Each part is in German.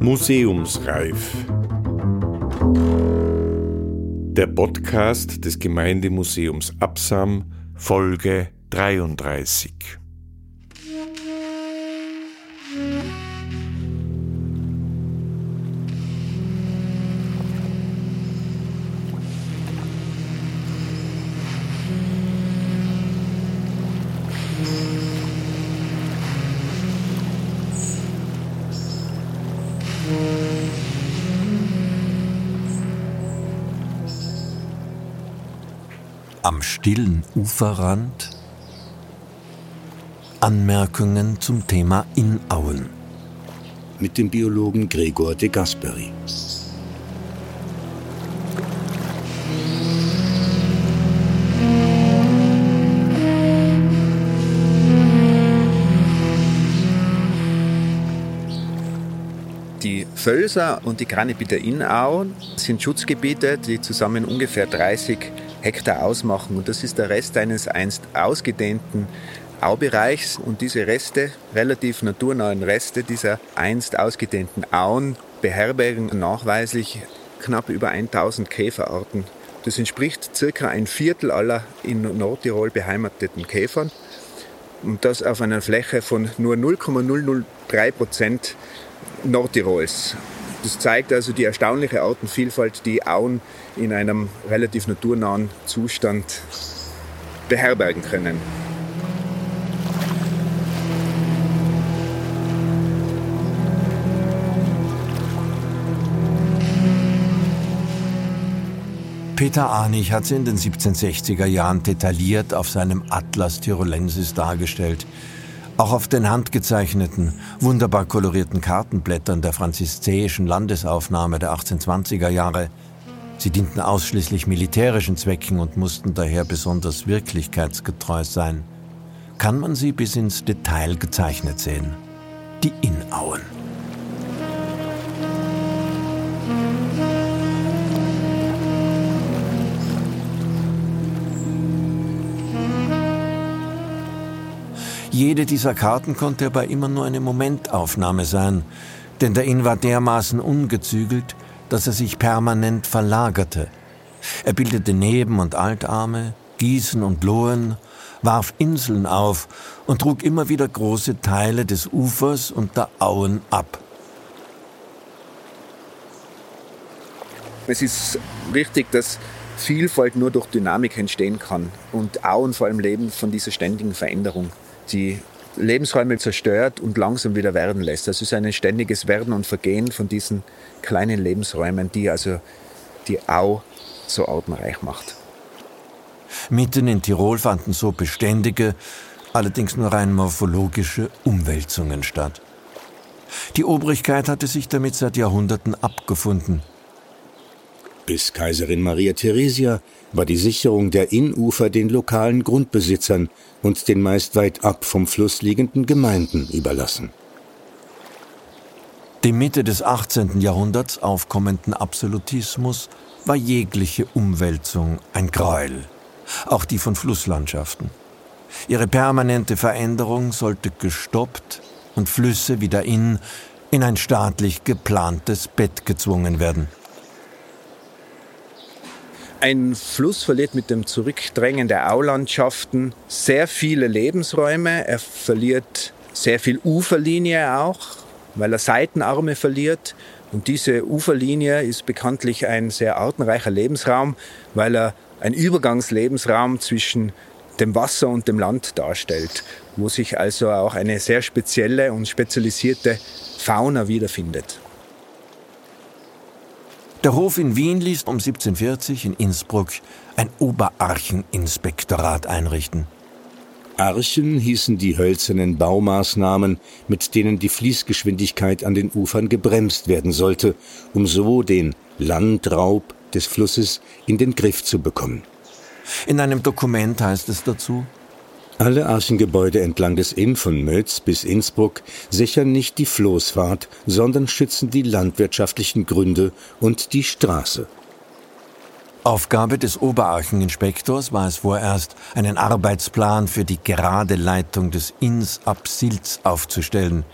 Museumsreif. Der Podcast des Gemeindemuseums Absam, Folge 33. stillen Uferrand Anmerkungen zum Thema Inauen mit dem Biologen Gregor de Gasperi. Die Völser und die Granibiter Innauen sind Schutzgebiete, die zusammen ungefähr 30 Hektar ausmachen. Und das ist der Rest eines einst ausgedehnten Aubereichs. Und diese Reste, relativ naturnahen Reste dieser einst ausgedehnten Auen, beherbergen nachweislich knapp über 1000 Käferarten. Das entspricht circa ein Viertel aller in Nordtirol beheimateten Käfern. Und das auf einer Fläche von nur 0,003 Prozent Nordtirols. Das zeigt also die erstaunliche Artenvielfalt, die Auen in einem relativ naturnahen Zustand beherbergen können. Peter Arnig hat sie in den 1760er Jahren detailliert auf seinem Atlas Tirolensis dargestellt. Auch auf den handgezeichneten, wunderbar kolorierten Kartenblättern der franziszäischen Landesaufnahme der 1820er Jahre. Sie dienten ausschließlich militärischen Zwecken und mussten daher besonders wirklichkeitsgetreu sein. Kann man sie bis ins Detail gezeichnet sehen. Die Inauen. Jede dieser Karten konnte aber immer nur eine Momentaufnahme sein, denn der Inn war dermaßen ungezügelt, dass er sich permanent verlagerte. Er bildete Neben- und Altarme, Gießen und Lohen, warf Inseln auf und trug immer wieder große Teile des Ufers und der Auen ab. Es ist richtig, dass Vielfalt nur durch Dynamik entstehen kann und Auen vor allem leben von dieser ständigen Veränderung die Lebensräume zerstört und langsam wieder werden lässt. Das ist ein ständiges Werden und Vergehen von diesen kleinen Lebensräumen, die also die Au so artenreich macht. Mitten in Tirol fanden so beständige, allerdings nur rein morphologische Umwälzungen statt. Die Obrigkeit hatte sich damit seit Jahrhunderten abgefunden. Bis Kaiserin Maria Theresia war die Sicherung der Innufer den lokalen Grundbesitzern und den meist weit ab vom Fluss liegenden Gemeinden überlassen. Dem Mitte des 18. Jahrhunderts aufkommenden Absolutismus war jegliche Umwälzung ein Gräuel, auch die von Flusslandschaften. Ihre permanente Veränderung sollte gestoppt und Flüsse wie der Inn in ein staatlich geplantes Bett gezwungen werden. Ein Fluss verliert mit dem Zurückdrängen der Aulandschaften sehr viele Lebensräume. Er verliert sehr viel Uferlinie auch, weil er Seitenarme verliert. Und diese Uferlinie ist bekanntlich ein sehr artenreicher Lebensraum, weil er ein Übergangslebensraum zwischen dem Wasser und dem Land darstellt, wo sich also auch eine sehr spezielle und spezialisierte Fauna wiederfindet. Der Hof in Wien ließ um 1740 in Innsbruck ein Oberarcheninspektorat einrichten. Archen hießen die hölzernen Baumaßnahmen, mit denen die Fließgeschwindigkeit an den Ufern gebremst werden sollte, um so den Landraub des Flusses in den Griff zu bekommen. In einem Dokument heißt es dazu, alle Archengebäude entlang des Inn von Mötz bis Innsbruck sichern nicht die Floßfahrt, sondern schützen die landwirtschaftlichen Gründe und die Straße. Aufgabe des Oberarcheninspektors war es vorerst, einen Arbeitsplan für die gerade Leitung des Inns ab Silz aufzustellen.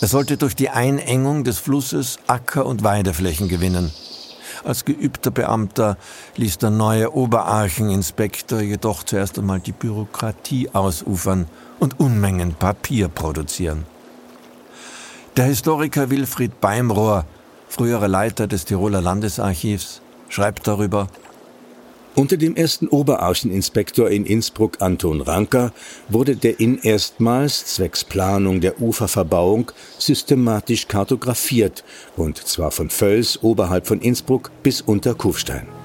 Er sollte durch die Einengung des Flusses Acker- und Weideflächen gewinnen. Als geübter Beamter ließ der neue Oberarcheninspektor jedoch zuerst einmal die Bürokratie ausufern und Unmengen Papier produzieren. Der Historiker Wilfried Beimrohr, früherer Leiter des Tiroler Landesarchivs, schreibt darüber, unter dem ersten Oberarcheninspektor in Innsbruck Anton Ranker wurde der Inn erstmals zwecks Planung der Uferverbauung systematisch kartografiert, und zwar von Völs oberhalb von Innsbruck bis unter Kufstein.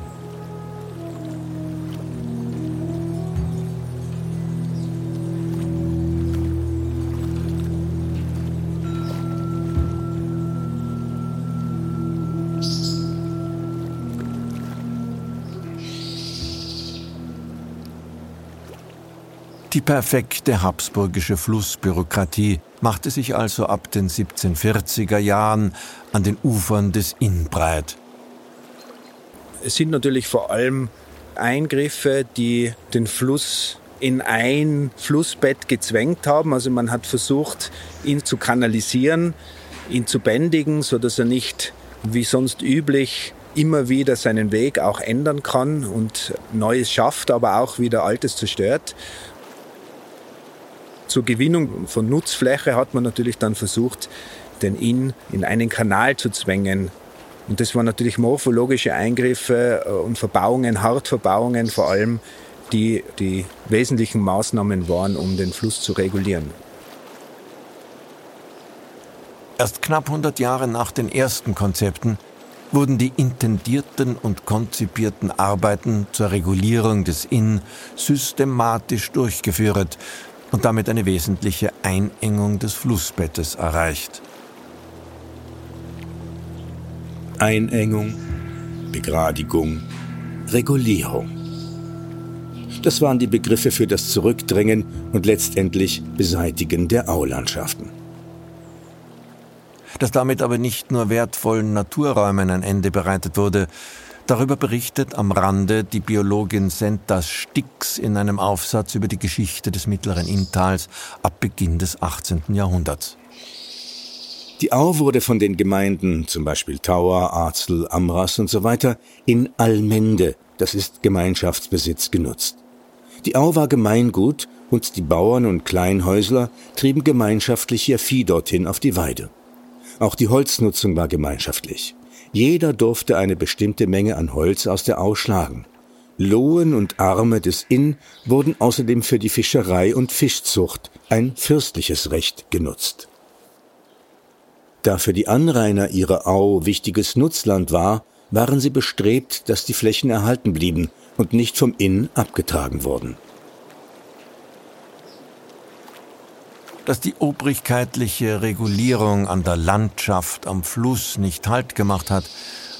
Die perfekte habsburgische Flussbürokratie machte sich also ab den 1740er Jahren an den Ufern des Inn breit. Es sind natürlich vor allem Eingriffe, die den Fluss in ein Flussbett gezwängt haben. Also man hat versucht, ihn zu kanalisieren, ihn zu bändigen, sodass er nicht wie sonst üblich immer wieder seinen Weg auch ändern kann und Neues schafft, aber auch wieder Altes zerstört. Zur Gewinnung von Nutzfläche hat man natürlich dann versucht, den Inn in einen Kanal zu zwängen. Und das waren natürlich morphologische Eingriffe äh, und Verbauungen, Hartverbauungen vor allem, die die wesentlichen Maßnahmen waren, um den Fluss zu regulieren. Erst knapp 100 Jahre nach den ersten Konzepten wurden die intendierten und konzipierten Arbeiten zur Regulierung des Inn systematisch durchgeführt und damit eine wesentliche Einengung des Flussbettes erreicht. Einengung, Begradigung, Regulierung. Das waren die Begriffe für das Zurückdrängen und letztendlich Beseitigen der Aulandschaften. Dass damit aber nicht nur wertvollen Naturräumen ein Ende bereitet wurde, Darüber berichtet am Rande die Biologin Sentas Stix in einem Aufsatz über die Geschichte des mittleren Inntals ab Beginn des 18. Jahrhunderts. Die Au wurde von den Gemeinden, zum Beispiel Tauer, Arzel, Amras und so weiter, in Allmende, das ist Gemeinschaftsbesitz, genutzt. Die Au war Gemeingut und die Bauern und Kleinhäusler trieben gemeinschaftlich ihr Vieh dorthin auf die Weide. Auch die Holznutzung war gemeinschaftlich. Jeder durfte eine bestimmte Menge an Holz aus der Au schlagen. Lohen und Arme des Inn wurden außerdem für die Fischerei und Fischzucht, ein fürstliches Recht, genutzt. Da für die Anrainer ihrer Au wichtiges Nutzland war, waren sie bestrebt, dass die Flächen erhalten blieben und nicht vom Inn abgetragen wurden. Dass die obrigkeitliche Regulierung an der Landschaft am Fluss nicht Halt gemacht hat,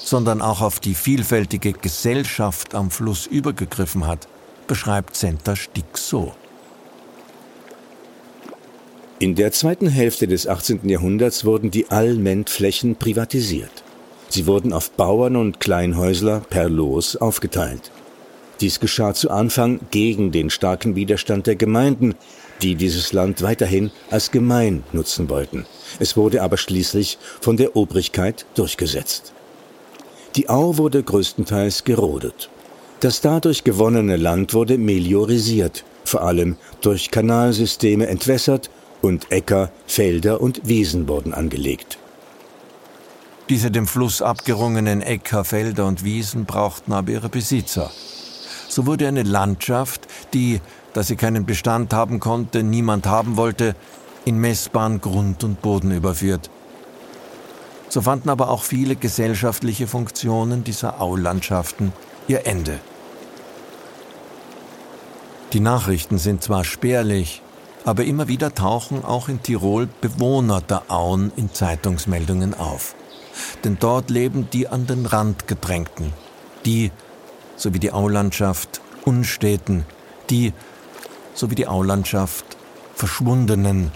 sondern auch auf die vielfältige Gesellschaft am Fluss übergegriffen hat, beschreibt Senta Stick so. In der zweiten Hälfte des 18. Jahrhunderts wurden die Allmendflächen privatisiert. Sie wurden auf Bauern und Kleinhäusler per Los aufgeteilt. Dies geschah zu Anfang gegen den starken Widerstand der Gemeinden, die dieses Land weiterhin als gemein nutzen wollten. Es wurde aber schließlich von der Obrigkeit durchgesetzt. Die Au wurde größtenteils gerodet. Das dadurch gewonnene Land wurde meliorisiert, vor allem durch Kanalsysteme entwässert und Äcker, Felder und Wiesen wurden angelegt. Diese dem Fluss abgerungenen Äcker, Felder und Wiesen brauchten aber ihre Besitzer. So wurde eine Landschaft, die dass sie keinen Bestand haben konnte, niemand haben wollte, in messbaren Grund und Boden überführt. So fanden aber auch viele gesellschaftliche Funktionen dieser Aulandschaften ihr Ende. Die Nachrichten sind zwar spärlich, aber immer wieder tauchen auch in Tirol Bewohner der Auen in Zeitungsmeldungen auf. Denn dort leben die an den Rand gedrängten, die, so wie die Aulandschaft, Unsteten, die, sowie die Aulandschaft Verschwundenen.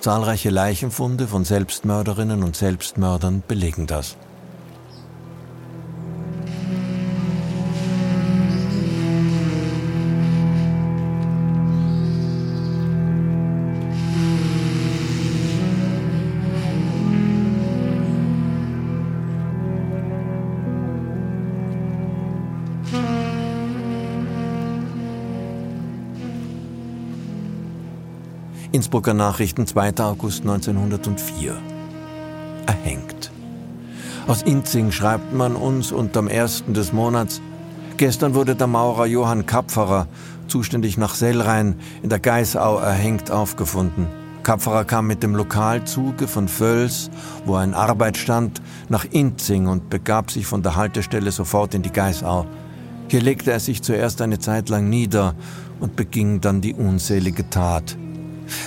Zahlreiche Leichenfunde von Selbstmörderinnen und Selbstmördern belegen das. Innsbrucker Nachrichten, 2. August 1904. Erhängt. Aus Inzing schreibt man uns unterm ersten des Monats, gestern wurde der Maurer Johann Kapferer, zuständig nach Sellrhein, in der Geisau erhängt aufgefunden. Kapferer kam mit dem Lokalzuge von Völs, wo er in Arbeit stand, nach Inzing und begab sich von der Haltestelle sofort in die Geisau. Hier legte er sich zuerst eine Zeit lang nieder und beging dann die unselige Tat.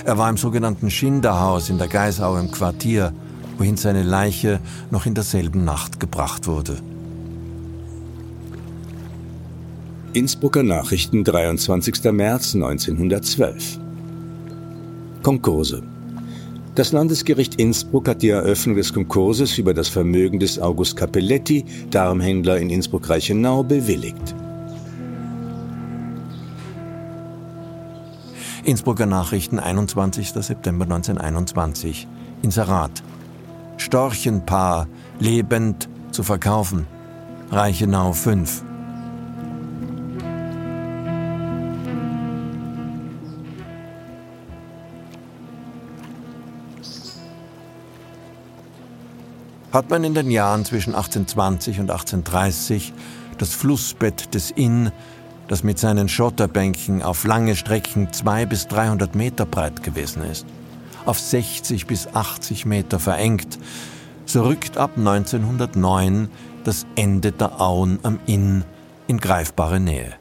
Er war im sogenannten Schinderhaus in der Geisau im Quartier, wohin seine Leiche noch in derselben Nacht gebracht wurde. Innsbrucker Nachrichten, 23. März 1912. Konkurse. Das Landesgericht Innsbruck hat die Eröffnung des Konkurses über das Vermögen des August Capelletti, Darmhändler in Innsbruck-Reichenau, bewilligt. Innsbrucker Nachrichten, 21. September 1921. Inserat. Storchenpaar, lebend zu verkaufen. Reichenau 5. Hat man in den Jahren zwischen 1820 und 1830 das Flussbett des Inn das mit seinen Schotterbänken auf lange Strecken zwei bis 300 Meter breit gewesen ist, auf 60 bis 80 Meter verengt, so rückt ab 1909 das Ende der Auen am Inn in greifbare Nähe.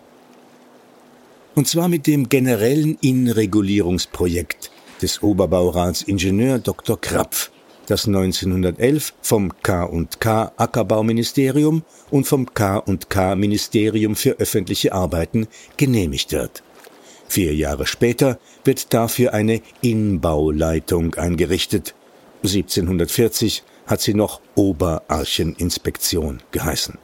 Und zwar mit dem generellen Innenregulierungsprojekt des Oberbaurats Ingenieur Dr. Krapf, das 1911 vom K&K Ackerbauministerium und vom K&K Ministerium für öffentliche Arbeiten genehmigt wird. Vier Jahre später wird dafür eine Inbauleitung eingerichtet. 1740 hat sie noch Oberarcheninspektion geheißen.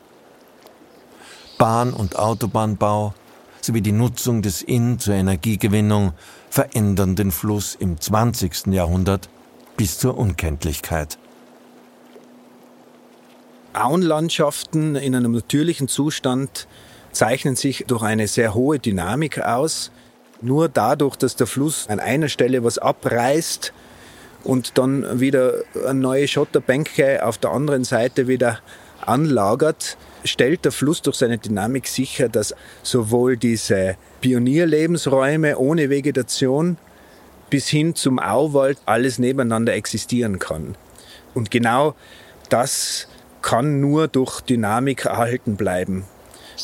Bahn- und Autobahnbau sowie die Nutzung des Inn zur Energiegewinnung verändern den Fluss im 20. Jahrhundert bis zur Unkenntlichkeit. Auenlandschaften in einem natürlichen Zustand zeichnen sich durch eine sehr hohe Dynamik aus. Nur dadurch, dass der Fluss an einer Stelle was abreißt und dann wieder eine neue Schotterbänke auf der anderen Seite wieder anlagert, stellt der Fluss durch seine Dynamik sicher, dass sowohl diese Pionierlebensräume ohne Vegetation bis hin zum Auwald alles nebeneinander existieren kann. Und genau das kann nur durch Dynamik erhalten bleiben.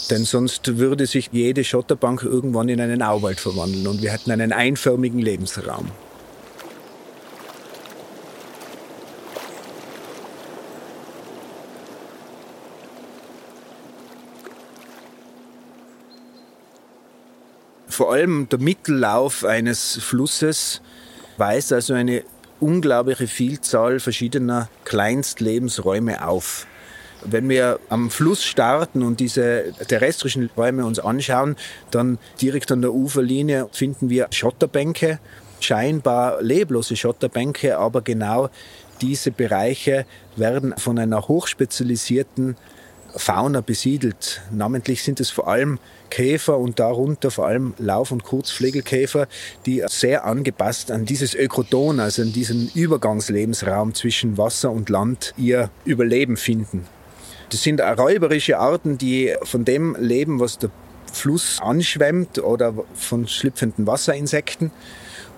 Denn sonst würde sich jede Schotterbank irgendwann in einen Auwald verwandeln und wir hätten einen einförmigen Lebensraum. Vor allem der Mittellauf eines Flusses weist also eine unglaubliche Vielzahl verschiedener Kleinstlebensräume auf. Wenn wir am Fluss starten und diese terrestrischen Räume uns anschauen, dann direkt an der Uferlinie finden wir Schotterbänke, scheinbar leblose Schotterbänke, aber genau diese Bereiche werden von einer hochspezialisierten Fauna besiedelt. Namentlich sind es vor allem Käfer und darunter vor allem Lauf- und Kurzflegelkäfer, die sehr angepasst an dieses Ökoton, also an diesen Übergangslebensraum zwischen Wasser und Land, ihr Überleben finden. Das sind räuberische Arten, die von dem leben, was der Fluss anschwemmt oder von schlüpfenden Wasserinsekten.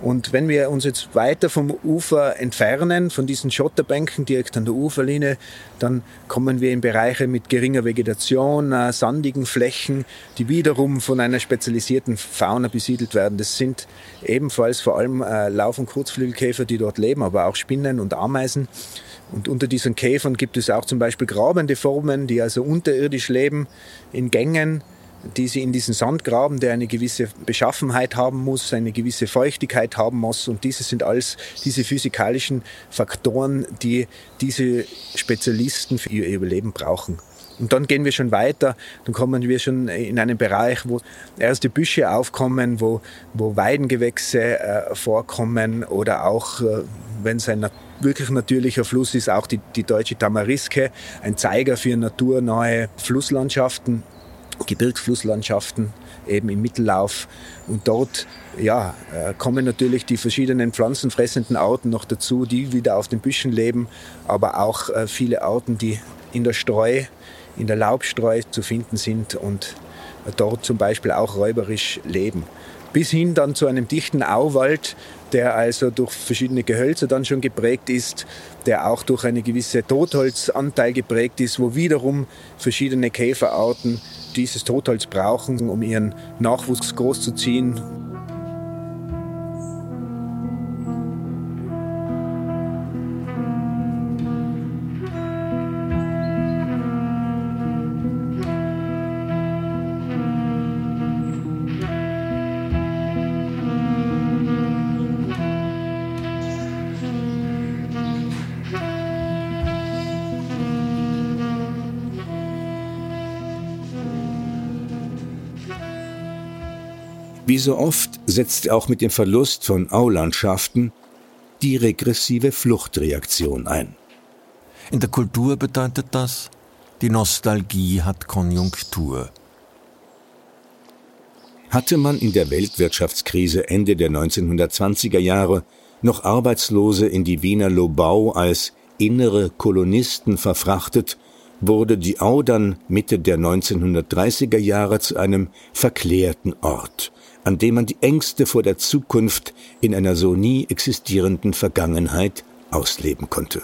Und wenn wir uns jetzt weiter vom Ufer entfernen, von diesen Schotterbänken direkt an der Uferlinie, dann kommen wir in Bereiche mit geringer Vegetation, äh, sandigen Flächen, die wiederum von einer spezialisierten Fauna besiedelt werden. Das sind ebenfalls vor allem äh, Lauf- und Kurzflügelkäfer, die dort leben, aber auch Spinnen und Ameisen. Und unter diesen Käfern gibt es auch zum Beispiel grabende Formen, die also unterirdisch leben, in Gängen, die sie in diesen Sand graben, der eine gewisse Beschaffenheit haben muss, eine gewisse Feuchtigkeit haben muss. Und diese sind alles diese physikalischen Faktoren, die diese Spezialisten für ihr Überleben brauchen. Und dann gehen wir schon weiter, dann kommen wir schon in einen Bereich, wo erste Büsche aufkommen, wo, wo Weidengewächse äh, vorkommen oder auch, äh, wenn es ein wirklich natürlicher Fluss ist, auch die, die deutsche Tamariske, ein Zeiger für naturnahe Flusslandschaften. Gebirgsflusslandschaften eben im Mittellauf. Und dort ja, äh, kommen natürlich die verschiedenen pflanzenfressenden Arten noch dazu, die wieder auf den Büschen leben, aber auch äh, viele Arten, die in der Streu, in der Laubstreu zu finden sind und dort zum Beispiel auch räuberisch leben. Bis hin dann zu einem dichten Auwald, der also durch verschiedene Gehölze dann schon geprägt ist, der auch durch eine gewisse Totholzanteil geprägt ist, wo wiederum verschiedene Käferarten dieses Totholz brauchen, um ihren Nachwuchs großzuziehen. So oft setzt auch mit dem Verlust von Aulandschaften die regressive Fluchtreaktion ein. In der Kultur bedeutet das, die Nostalgie hat Konjunktur. Hatte man in der Weltwirtschaftskrise Ende der 1920er Jahre noch Arbeitslose in die Wiener Lobau als innere Kolonisten verfrachtet, wurde die Au dann Mitte der 1930er Jahre zu einem verklärten Ort, an dem man die Ängste vor der Zukunft in einer so nie existierenden Vergangenheit ausleben konnte.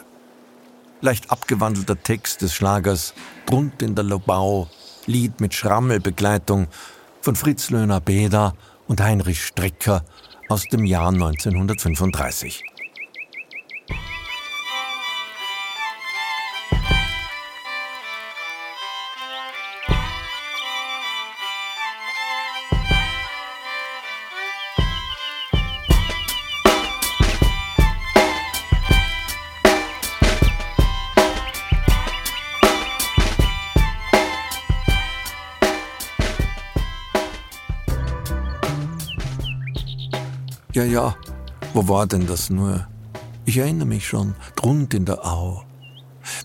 Leicht abgewandelter Text des Schlagers Drunt in der Lobau, Lied mit Schrammelbegleitung von Fritz Löhner-Beder und Heinrich Strecker aus dem Jahr 1935. Ja, ja, wo war denn das nur? Ich erinnere mich schon, drunt in der Au.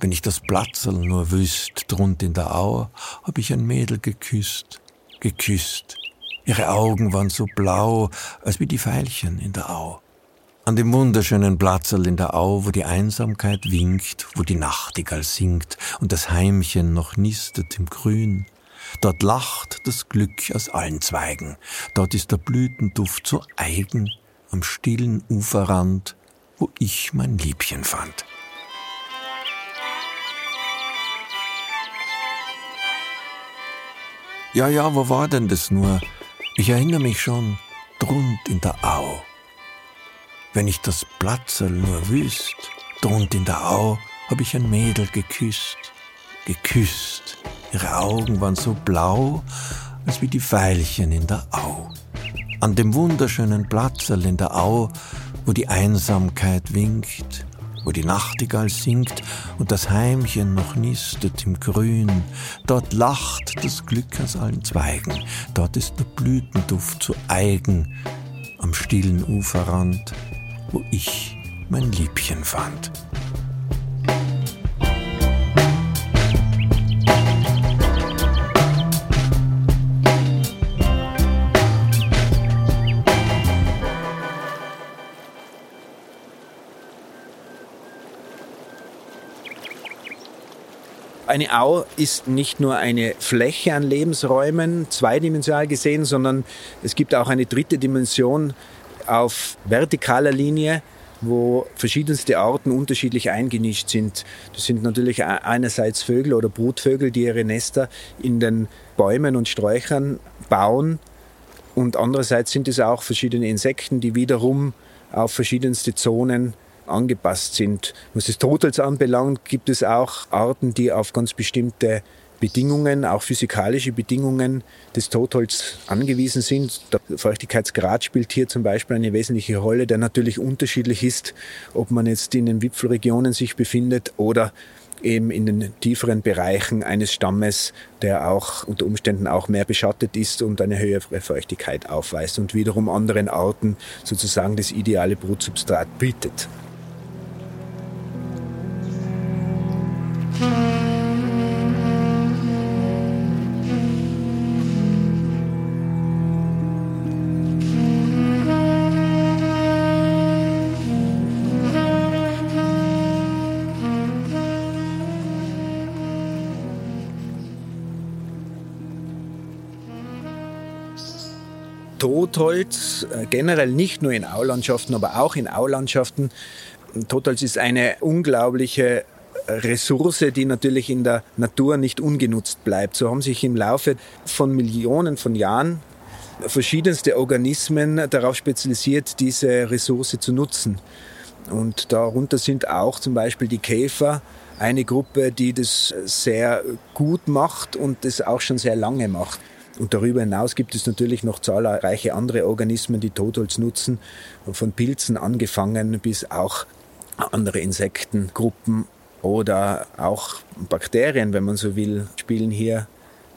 Wenn ich das Platzerl nur wüsst, drunt in der Au, hab ich ein Mädel geküsst, geküsst. Ihre Augen waren so blau, als wie die Veilchen in der Au. An dem wunderschönen Platzerl in der Au, wo die Einsamkeit winkt, wo die Nachtigall singt und das Heimchen noch nistet im Grün. Dort lacht das Glück aus allen Zweigen, dort ist der Blütenduft so eigen, am stillen Uferrand, wo ich mein Liebchen fand. Ja, ja, wo war denn das nur? Ich erinnere mich schon, drunt in der Au. Wenn ich das Platzerl nur wüsst, drunt in der Au, hab ich ein Mädel geküsst, geküsst. Ihre Augen waren so blau, als wie die Veilchen in der Au an dem wunderschönen Platzerl in der Au, wo die Einsamkeit winkt, wo die Nachtigall singt und das Heimchen noch nistet im Grün. Dort lacht das Glück aus allen Zweigen, dort ist der Blütenduft so eigen, am stillen Uferrand, wo ich mein Liebchen fand. Eine Au ist nicht nur eine Fläche an Lebensräumen, zweidimensional gesehen, sondern es gibt auch eine dritte Dimension auf vertikaler Linie, wo verschiedenste Arten unterschiedlich eingenischt sind. Das sind natürlich einerseits Vögel oder Brutvögel, die ihre Nester in den Bäumen und Sträuchern bauen. Und andererseits sind es auch verschiedene Insekten, die wiederum auf verschiedenste Zonen angepasst sind. Was das Totholz anbelangt, gibt es auch Arten, die auf ganz bestimmte Bedingungen, auch physikalische Bedingungen des Totholz angewiesen sind. Der Feuchtigkeitsgrad spielt hier zum Beispiel eine wesentliche Rolle, der natürlich unterschiedlich ist, ob man jetzt in den Wipfelregionen sich befindet oder eben in den tieferen Bereichen eines Stammes, der auch unter Umständen auch mehr beschattet ist und eine höhere Feuchtigkeit aufweist und wiederum anderen Arten sozusagen das ideale Brutsubstrat bietet. Totholz, äh, generell nicht nur in Aulandschaften, aber auch in Aulandschaften. Totholz ist eine unglaubliche Ressource, die natürlich in der Natur nicht ungenutzt bleibt. So haben sich im Laufe von Millionen von Jahren verschiedenste Organismen darauf spezialisiert, diese Ressource zu nutzen. Und darunter sind auch zum Beispiel die Käfer, eine Gruppe, die das sehr gut macht und das auch schon sehr lange macht. Und darüber hinaus gibt es natürlich noch zahlreiche andere Organismen, die Totholz nutzen, von Pilzen angefangen bis auch andere Insektengruppen oder auch Bakterien, wenn man so will, spielen hier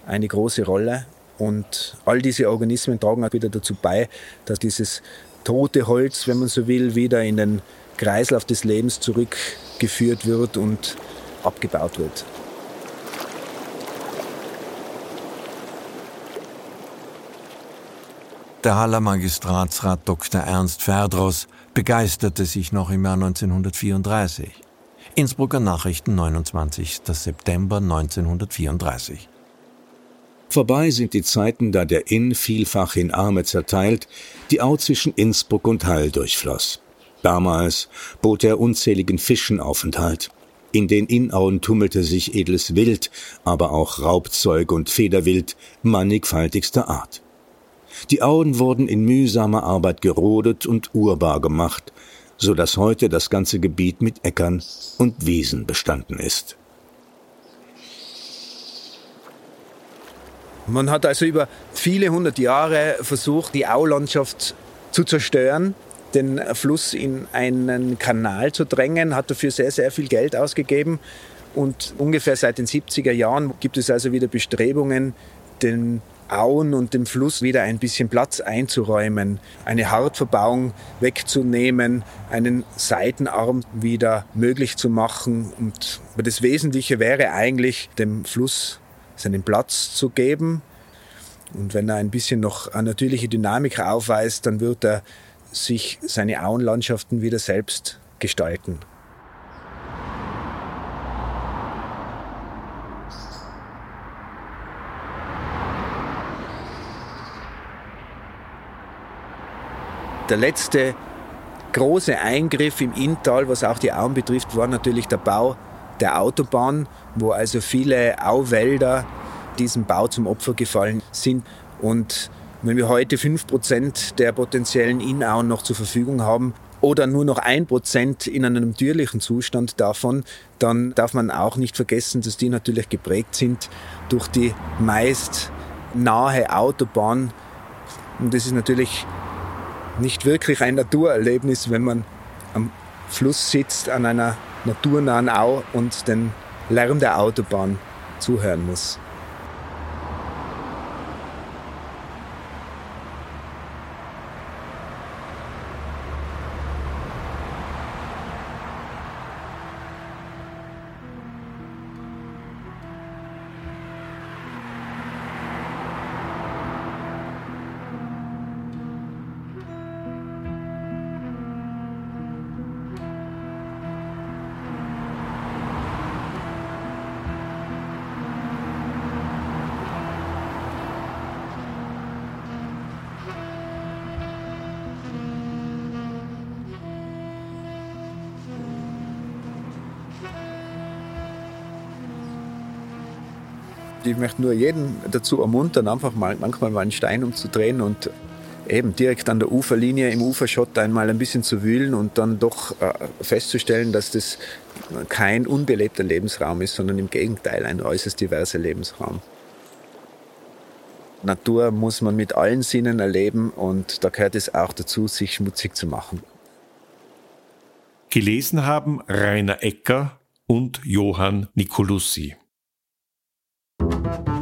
eine große Rolle. Und all diese Organismen tragen auch wieder dazu bei, dass dieses tote Holz, wenn man so will, wieder in den Kreislauf des Lebens zurückgeführt wird und abgebaut wird. Der Haller Magistratsrat Dr. Ernst Ferdros begeisterte sich noch im Jahr 1934. Innsbrucker Nachrichten, 29. September 1934. Vorbei sind die Zeiten, da der Inn vielfach in Arme zerteilt, die Au zwischen Innsbruck und Hall durchfloss. Damals bot er unzähligen Fischen Aufenthalt. In den Innauen tummelte sich edles Wild, aber auch Raubzeug und Federwild mannigfaltigster Art. Die Auen wurden in mühsamer Arbeit gerodet und urbar gemacht, so dass heute das ganze Gebiet mit Äckern und Wiesen bestanden ist. Man hat also über viele hundert Jahre versucht, die Aulandschaft zu zerstören, den Fluss in einen Kanal zu drängen, hat dafür sehr, sehr viel Geld ausgegeben. Und ungefähr seit den 70er Jahren gibt es also wieder Bestrebungen, den Auen und dem Fluss wieder ein bisschen Platz einzuräumen, eine Hartverbauung wegzunehmen, einen Seitenarm wieder möglich zu machen. Und das Wesentliche wäre eigentlich, dem Fluss seinen Platz zu geben. Und wenn er ein bisschen noch eine natürliche Dynamik aufweist, dann wird er sich seine Auenlandschaften wieder selbst gestalten. Der letzte große Eingriff im Inntal, was auch die Auen betrifft, war natürlich der Bau der Autobahn, wo also viele Auwälder diesem Bau zum Opfer gefallen sind. Und wenn wir heute 5% der potenziellen Innauen noch zur Verfügung haben oder nur noch 1% in einem natürlichen Zustand davon, dann darf man auch nicht vergessen, dass die natürlich geprägt sind durch die meist nahe Autobahn. Und das ist natürlich nicht wirklich ein Naturerlebnis, wenn man am Fluss sitzt, an einer naturnahen Au und den Lärm der Autobahn zuhören muss. Ich möchte nur jeden dazu ermuntern, einfach mal manchmal mal einen Stein umzudrehen und eben direkt an der Uferlinie im Uferschott einmal ein bisschen zu wühlen und dann doch äh, festzustellen, dass das kein unbelebter Lebensraum ist, sondern im Gegenteil ein äußerst diverser Lebensraum. Natur muss man mit allen Sinnen erleben und da gehört es auch dazu, sich schmutzig zu machen. Gelesen haben Rainer Ecker und Johann Nicolussi. Thank you.